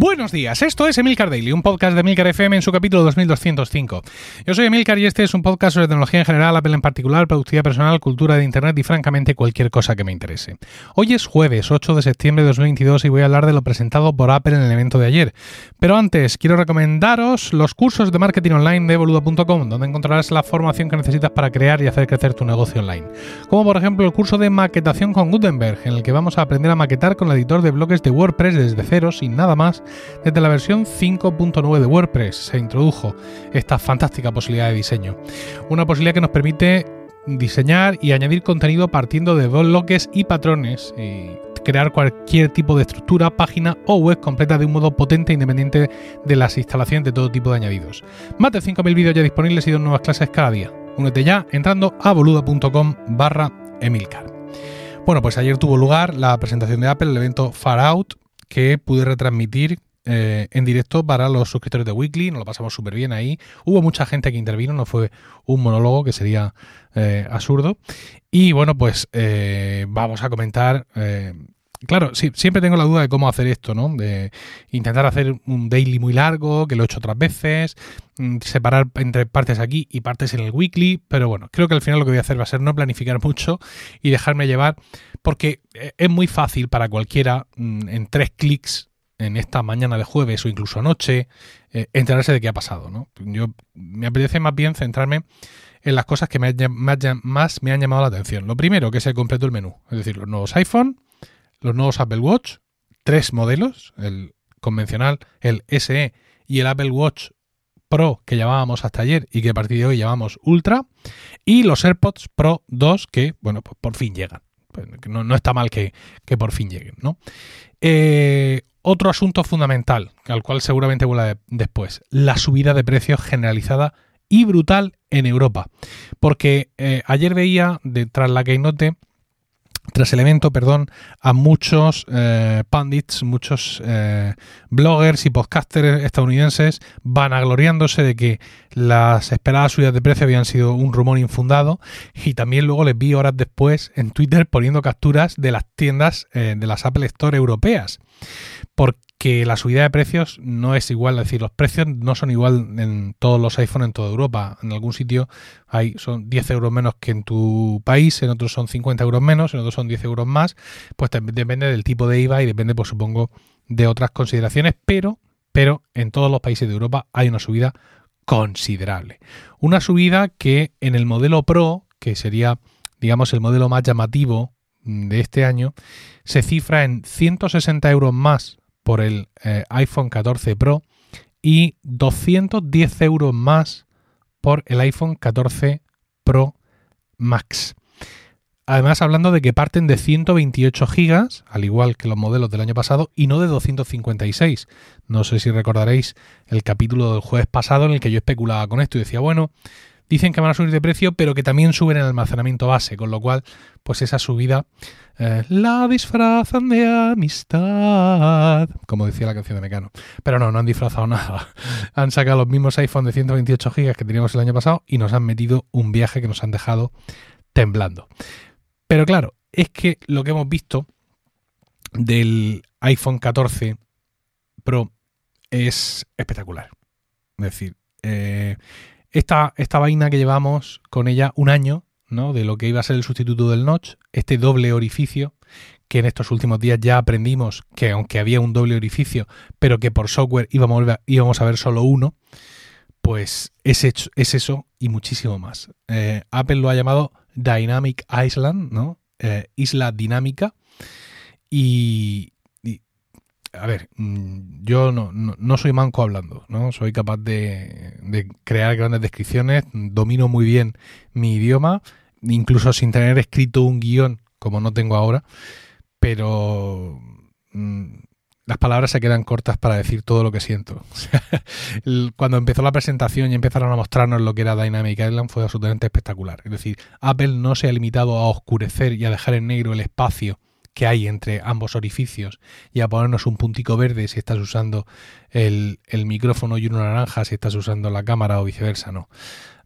Buenos días, esto es Emilcar Daily, un podcast de Emilcar FM en su capítulo 2205. Yo soy Emilcar y este es un podcast sobre tecnología en general, Apple en particular, productividad personal, cultura de Internet y francamente cualquier cosa que me interese. Hoy es jueves 8 de septiembre de 2022 y voy a hablar de lo presentado por Apple en el evento de ayer. Pero antes, quiero recomendaros los cursos de marketing online de boludo.com, donde encontrarás la formación que necesitas para crear y hacer crecer tu negocio online. Como por ejemplo el curso de maquetación con Gutenberg, en el que vamos a aprender a maquetar con el editor de bloques de WordPress desde cero, sin nada más desde la versión 5.9 de WordPress se introdujo esta fantástica posibilidad de diseño. Una posibilidad que nos permite diseñar y añadir contenido partiendo de bloques y patrones y crear cualquier tipo de estructura, página o web completa de un modo potente e independiente de las instalaciones de todo tipo de añadidos. Más de 5.000 vídeos ya disponibles y dos nuevas clases cada día. Únete ya entrando a boluda.com barra emilcar. Bueno, pues ayer tuvo lugar la presentación de Apple, el evento Far Out, que pude retransmitir eh, en directo para los suscriptores de Weekly, nos lo pasamos súper bien ahí. Hubo mucha gente que intervino, no fue un monólogo que sería eh, absurdo. Y bueno, pues eh, vamos a comentar. Claro, siempre tengo la duda de cómo hacer esto, ¿no? De intentar hacer un daily muy largo, que lo he hecho otras veces, mm, separar entre partes aquí y partes en el weekly, pero bueno, creo que al final lo que voy a hacer va a ser no planificar mucho y dejarme llevar, porque es muy fácil para cualquiera mm, en tres clics en esta mañana de jueves o incluso anoche, eh, enterarse de qué ha pasado. ¿no? Yo me apetece más bien centrarme en las cosas que más me han llamado la atención. Lo primero, que es el completo del menú, es decir, los nuevos iPhone, los nuevos Apple Watch, tres modelos, el convencional, el SE y el Apple Watch Pro que llamábamos hasta ayer y que a partir de hoy llamamos Ultra, y los AirPods Pro 2 que, bueno, pues por fin llegan. Pues no, no está mal que, que, por fin lleguen, ¿no? Eh, otro asunto fundamental, al cual seguramente vuela después, la subida de precios generalizada y brutal en Europa. Porque eh, ayer veía, tras la Keynote, tras el evento, perdón, a muchos eh, pundits, muchos eh, bloggers y podcasters estadounidenses vanagloriándose de que las esperadas subidas de precio habían sido un rumor infundado y también luego les vi horas después en Twitter poniendo capturas de las tiendas de las Apple Store europeas porque la subida de precios no es igual, es decir, los precios no son igual en todos los iPhones en toda Europa. En algún sitio hay, son 10 euros menos que en tu país, en otros son 50 euros menos, en otros son 10 euros más, pues depende del tipo de IVA y depende, pues supongo, de otras consideraciones, pero, pero en todos los países de Europa hay una subida considerable. Una subida que en el modelo Pro, que sería, digamos, el modelo más llamativo de este año, se cifra en 160 euros más por el eh, iPhone 14 Pro y 210 euros más por el iPhone 14 Pro Max. Además, hablando de que parten de 128 GB, al igual que los modelos del año pasado, y no de 256. No sé si recordaréis el capítulo del jueves pasado en el que yo especulaba con esto y decía, bueno, dicen que van a subir de precio, pero que también suben el almacenamiento base, con lo cual, pues esa subida eh, la disfrazan de amistad, como decía la canción de Mecano. Pero no, no han disfrazado nada. Han sacado los mismos iPhone de 128 GB que teníamos el año pasado y nos han metido un viaje que nos han dejado temblando. Pero claro, es que lo que hemos visto del iPhone 14 Pro es espectacular. Es decir, eh, esta, esta vaina que llevamos con ella un año, ¿no? De lo que iba a ser el sustituto del notch, este doble orificio, que en estos últimos días ya aprendimos que aunque había un doble orificio, pero que por software íbamos íbamos a ver solo uno, pues es, es eso y muchísimo más. Eh, Apple lo ha llamado Dynamic Island, ¿no? Eh, isla dinámica. Y, a ver, mm, yo no, soy manco hablando, ¿no? Soy capaz de, crear grandes descripciones, domino muy bien mi idioma, incluso sin tener escrito un guion como no tengo ahora, pero mm, las palabras se quedan cortas para decir todo lo que siento. Cuando empezó la presentación y empezaron a mostrarnos lo que era Dynamic Island fue absolutamente espectacular. Es decir, Apple no se ha limitado a oscurecer y a dejar en negro el espacio que hay entre ambos orificios y a ponernos un puntico verde si estás usando el, micrófono y uno naranja si estás usando la cámara o viceversa, no.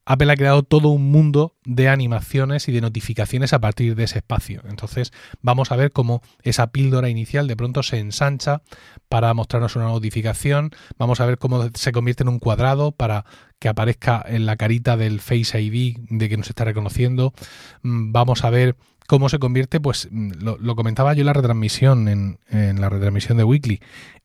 Apple ha creado todo un mundo de animaciones y de notificaciones a partir de ese espacio. Entonces vamos a ver cómo esa píldora inicial de pronto se ensancha para mostrarnos una notificación. Vamos a ver cómo se convierte en un cuadrado para que aparezca en la carita del Face ID de que nos está reconociendo. Mm, vamos a ver cómo se convierte, pues mm, lo, comentaba yo en la retransmisión, en, en, la retransmisión de Weekly,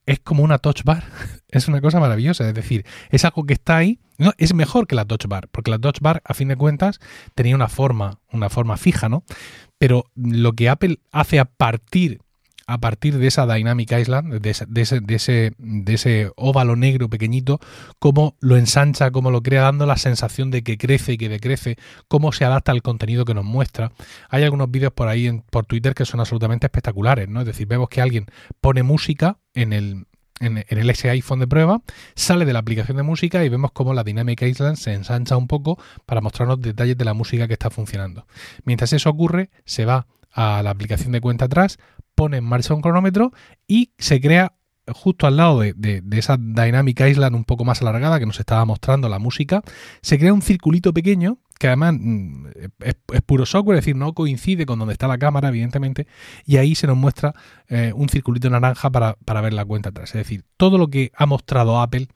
es como una touch bar, es una cosa maravillosa, es decir, es algo que está ahí, no, es mejor que la touch bar, porque la touch bar, a fin de cuentas, tenía una forma, una forma fija, ¿no? Pero lo que Apple hace a partir a partir de esa Dynamic Island, de ese, de ese, de ese, óvalo negro pequeñito, cómo lo ensancha, cómo lo crea, dando la sensación de que crece y que decrece, cómo se adapta al contenido que nos muestra. Hay algunos vídeos por ahí en, por Twitter que son absolutamente espectaculares, ¿no? Es decir, vemos que alguien pone música en el, en, el ese iPhone de prueba, sale de la aplicación de música y vemos cómo la Dynamic Island se ensancha un poco para mostrarnos detalles de la música que está funcionando. Mientras eso ocurre, se va a la aplicación de cuenta atrás, pone en marcha un cronómetro y se crea justo al lado de, esa Dynamic Island un poco más alargada que nos estaba mostrando la música, se crea un circulito pequeño que además mm, es, puro software, es decir, no coincide con donde está la cámara, evidentemente, y ahí se nos muestra eh, un circulito naranja para, para ver la cuenta atrás. Es decir, todo lo que ha mostrado Apple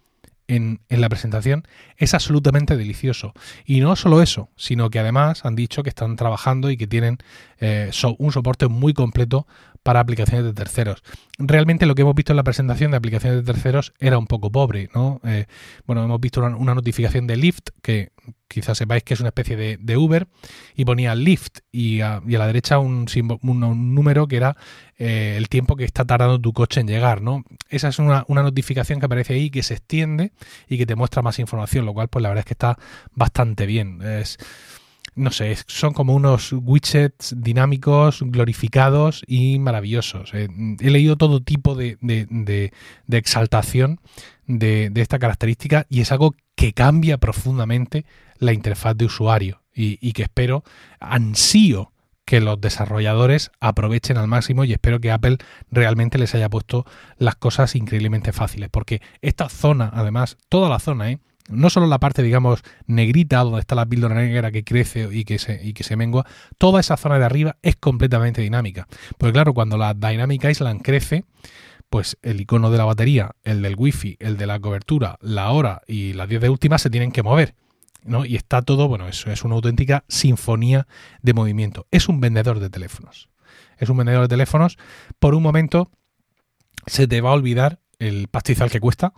en, la presentación es absolutamente delicioso. Y no solo eso, sino que además han dicho que están trabajando y que tienen eh, un soporte muy completo para aplicaciones de terceros. Realmente lo que hemos visto en la presentación de aplicaciones de terceros era un poco pobre, ¿no? Eh, bueno, hemos visto una, notificación de Lyft, que quizás sepáis que es una especie de, Uber, y ponía Lyft y a, la derecha un, número que era eh, el tiempo que está tardando tu coche en llegar, ¿no? Esa es una, una notificación que aparece ahí, que se extiende y que te muestra más información, lo cual pues la verdad es que está bastante bien. Es, no sé, son como unos widgets dinámicos, glorificados y maravillosos. Eh, he leído todo tipo de, exaltación de, esta característica y es algo que cambia profundamente la interfaz de usuario y, y que espero, ansío que los desarrolladores aprovechen al máximo y espero que Apple realmente les haya puesto las cosas increíblemente fáciles, porque esta zona, además, toda la zona, ¿eh? No solo la parte, digamos, negrita, donde está la píldora negra que crece y que, se, y que se mengua, toda esa zona de arriba es completamente dinámica. Porque claro, cuando la Dynamic Island crece, pues el icono de la batería, el del wifi, el de la cobertura, la hora y las 10 de última se tienen que mover. ¿no? Y está todo, bueno, eso es una auténtica sinfonía de movimiento. Es un vendedor de teléfonos. Es un vendedor de teléfonos. Por un momento se te va a olvidar el pastizal que cuesta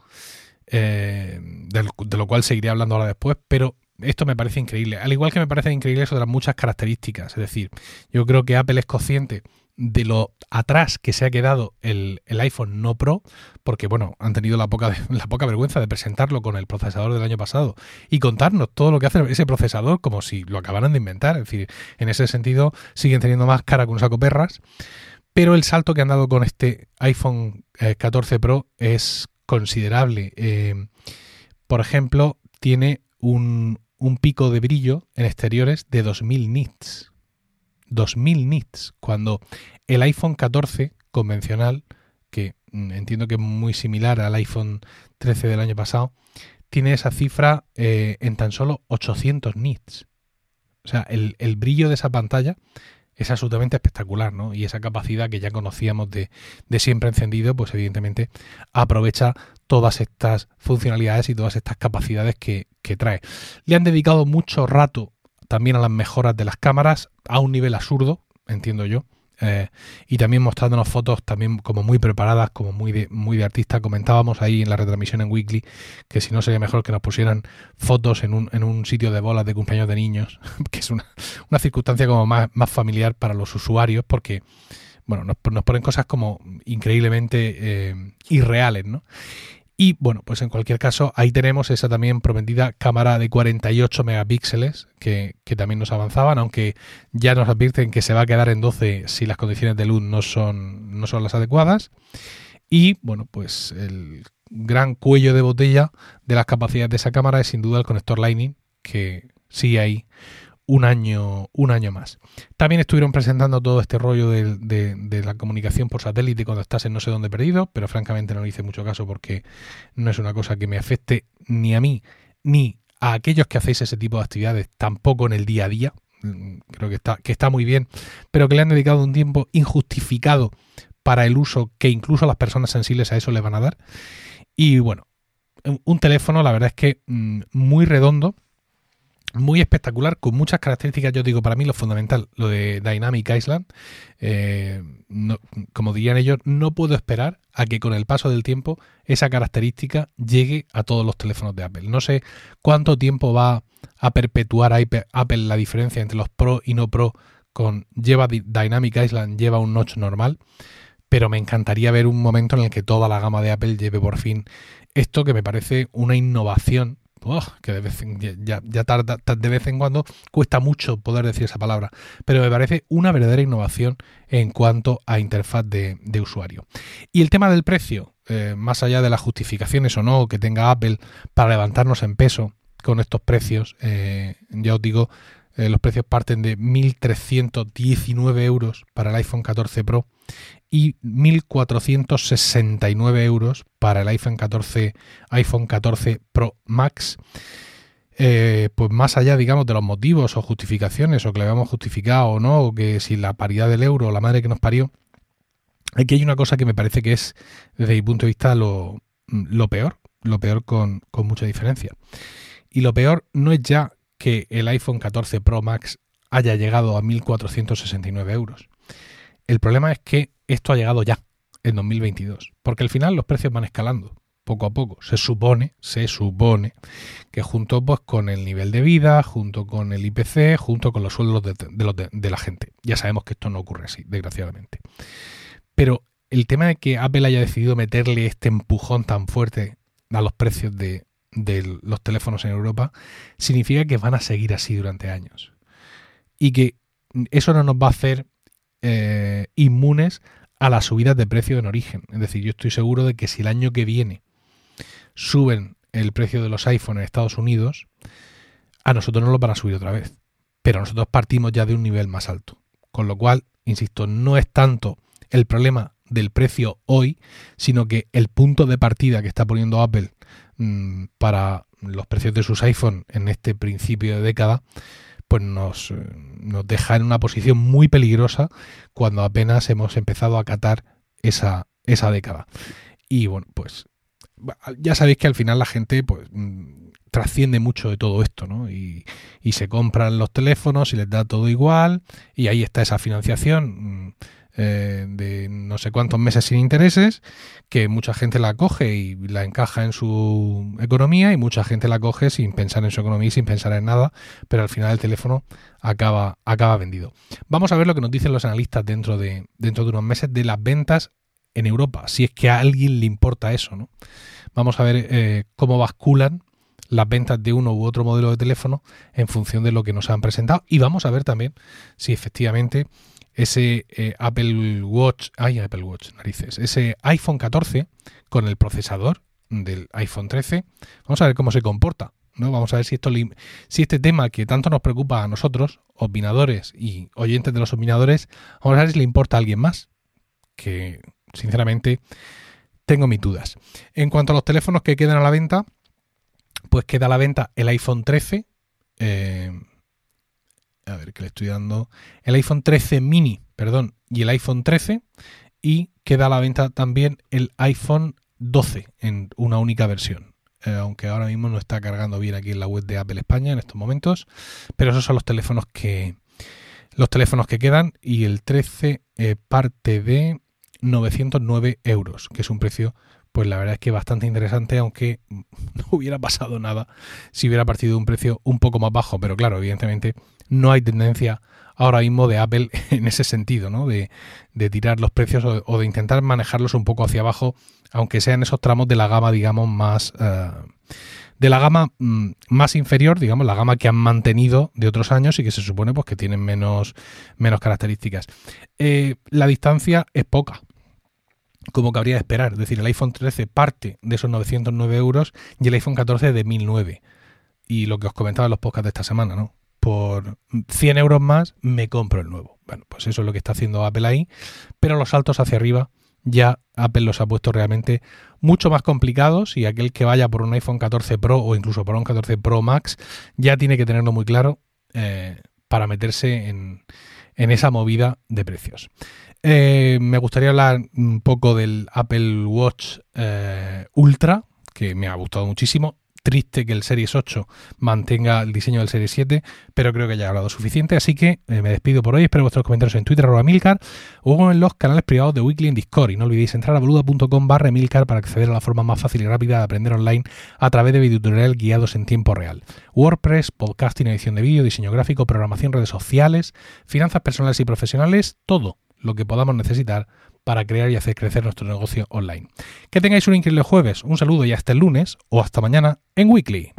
eh, de, lo cual seguiré hablando ahora después, pero esto me parece increíble. Al igual que me parece increíble eso de las muchas características. Es decir, yo creo que Apple es consciente de lo atrás que se ha quedado el, iPhone no Pro, porque bueno, han tenido la poca, la poca vergüenza de presentarlo con el procesador del año pasado y contarnos todo lo que hace ese procesador como si lo acabaran de inventar. Es decir, en ese sentido siguen teniendo más cara que un saco perras. Pero el salto que han dado con este iPhone 14 eh, Pro es considerable. Eh, por ejemplo, tiene un, pico de brillo en exteriores de 2000 nits. 2000 nits, cuando el iPhone 14 convencional, que mm, entiendo que es muy similar al iPhone 13 del año pasado, tiene esa cifra eh, en tan solo 800 nits. O sea, el, el, brillo de esa pantalla es absolutamente espectacular, ¿no? Y esa capacidad que ya conocíamos de, siempre encendido, pues evidentemente aprovecha todas estas funcionalidades y todas estas capacidades que, que trae. Le han dedicado mucho rato también a las mejoras de las cámaras a un nivel absurdo, entiendo yo. Eh, y también mostrándonos fotos también como muy preparadas, como muy de, muy de artista. Comentábamos ahí en la retransmisión en Weekly que si no sería mejor que nos pusieran fotos en un, en un sitio de bolas de cumpleaños de niños, que es una, una circunstancia como más, más familiar para los usuarios porque bueno, nos, ponen cosas como increíblemente eh, irreales, ¿no? Y bueno, pues en cualquier caso, ahí tenemos esa también prometida cámara de 48 megapíxeles que, también nos avanzaban, aunque ya nos advierten que se va a quedar en 12 si las condiciones de luz no son, no son las adecuadas. Y bueno, pues el gran cuello de botella de las capacidades de esa cámara es sin duda el conector Lightning, que sí hay un año, un año más. También estuvieron presentando todo este rollo de, la comunicación por satélite cuando estás en no sé dónde perdido, pero francamente no le hice mucho caso porque no es una cosa que me afecte ni a mí ni a aquellos que hacéis ese tipo de actividades, tampoco en el día a día, mm, creo que está, que está muy bien, pero que le han dedicado un tiempo injustificado para el uso que incluso las personas sensibles a eso le van a dar. Y bueno, un teléfono, la verdad es que mm, muy redondo, muy espectacular, con muchas características. Yo digo, para mí lo fundamental, lo de Dynamic Island, eh, como dirían ellos, no puedo esperar a que con el paso del tiempo esa característica llegue a todos los teléfonos de Apple. No sé cuánto tiempo va a perpetuar Apple la diferencia entre los Pro y no Pro con lleva Dynamic Island, lleva un notch normal, pero me encantaría ver un momento en el que toda la gama de Apple lleve por fin esto que me parece una innovación que de vez, en, ya, ya tarda, de vez en cuando cuesta mucho poder decir esa palabra, pero me parece una verdadera innovación en cuanto a interfaz de, usuario. Y el tema del precio, eh, más allá de las justificaciones o no que tenga Apple para levantarnos en peso con estos precios, eh, ya os digo, eh, los precios parten de 1.319 euros para el iPhone 14 Pro y 1.469 euros para el iPhone 14, iPhone 14 Pro Max. Eh, pues más allá, digamos, de los motivos o justificaciones, o que le habíamos justificado o no, o que si la paridad del euro o la madre que nos parió, aquí hay una cosa que me parece que es, desde mi punto de vista, lo, peor, lo peor con, con mucha diferencia. Y lo peor no es ya que el iPhone 14 Pro Max haya llegado a 1.469 euros. El problema es que esto ha llegado ya, en 2022, porque al final los precios van escalando poco a poco. Se supone, se supone que junto pues, con el nivel de vida, junto con el IPC, junto con los sueldos de, la gente. Ya sabemos que esto no ocurre así, desgraciadamente. Pero el tema de que Apple haya decidido meterle este empujón tan fuerte a los precios de, de los teléfonos en Europa, significa que van a seguir así durante años. Y que eso no nos va a hacer eh, inmunes a las subidas de precio en origen. Es decir, yo estoy seguro de que si el año que viene suben el precio de los iPhones en Estados Unidos, a nosotros no lo van a subir otra vez. Pero nosotros partimos ya de un nivel más alto. Con lo cual, insisto, no es tanto el problema del precio hoy, sino que el punto de partida que está poniendo Apple Mm, para los precios de sus iPhone en este principio de década, pues nos, eh, nos deja en una posición muy peligrosa cuando apenas hemos empezado a catar esa, esa década. Y bueno, pues ya sabéis que al final la gente pues mm, trasciende mucho de todo esto, ¿no? Y, y, se compran los teléfonos y les da todo igual y ahí está esa financiación. Eh, de no sé cuántos meses sin intereses, que mucha gente la coge y la encaja en su economía y mucha gente la coge sin pensar en su economía y sin pensar en nada, pero al final el teléfono acaba, acaba vendido. Vamos a ver lo que nos dicen los analistas dentro de, dentro de unos meses de las ventas en Europa, si es que a alguien le importa eso, ¿no? Vamos a ver eh, cómo basculan las ventas de uno u otro modelo de teléfono en función de lo que nos han presentado y vamos a ver también si efectivamente ese eh, Apple Watch, ay Apple Watch, narices, ese iPhone 14 con el procesador del iPhone 13. Vamos a ver cómo se comporta, ¿no? Vamos a ver si esto si este tema que tanto nos preocupa a nosotros, opinadores y oyentes de los opinadores, vamos a ver si le importa a alguien más, que sinceramente tengo mis dudas. En cuanto a los teléfonos que quedan a la venta, pues queda a la venta el iPhone 13 eh, a ver, que le estoy dando. El iPhone 13 mini, perdón, y el iPhone 13 y queda a la venta también el iPhone 12 en una única versión. Eh, aunque ahora mismo no está cargando bien aquí en la web de Apple España en estos momentos, pero esos son los teléfonos que los teléfonos que quedan. Y el 13 eh, parte de 909 euros, que es un precio pues la verdad es que bastante interesante, aunque no hubiera pasado nada si hubiera partido un precio un poco más bajo, pero claro, evidentemente no hay tendencia ahora mismo de Apple en ese sentido, ¿no? De, tirar los precios o, de intentar manejarlos un poco hacia abajo, aunque sean esos tramos de la gama, digamos, más... Eh, de la gama mm, más inferior, digamos, la gama que han mantenido de otros años y que se supone pues, que tienen menos, menos características. Eh, la distancia es poca, como cabría de esperar. Es decir, el iPhone 13 parte de esos 909 euros y el iPhone 14 de 1009. Y lo que os comentaba en los podcasts de esta semana, ¿no? Por 100 euros más me compro el nuevo. Bueno, pues eso es lo que está haciendo Apple ahí, pero los saltos hacia arriba ya Apple los ha puesto realmente mucho más complicados y aquel que vaya por un iPhone 14 Pro o incluso por un 14 Pro Max ya tiene que tenerlo muy claro eh, para meterse en, esa movida de precios. Eh, me gustaría hablar un poco del Apple Watch eh, Ultra, que me ha gustado muchísimo triste que el Series 8 mantenga el diseño del Series 7, pero creo que ya he hablado suficiente, así que eh, me despido por hoy, espero vuestros comentarios en Twitter, arroba Milcar, o en los canales privados de Weekly en Discord, y no olvidéis entrar a boluda.com barra Milcar para acceder a la forma más fácil y rápida de aprender online a través de videotutoriales guiados en tiempo real. WordPress, podcasting, edición de vídeo, diseño gráfico, programación, redes sociales, finanzas personales y profesionales, todo lo que podamos necesitar para crear y hacer crecer nuestro negocio online. Que tengáis un increíble jueves, un saludo y hasta el lunes o hasta mañana en Weekly.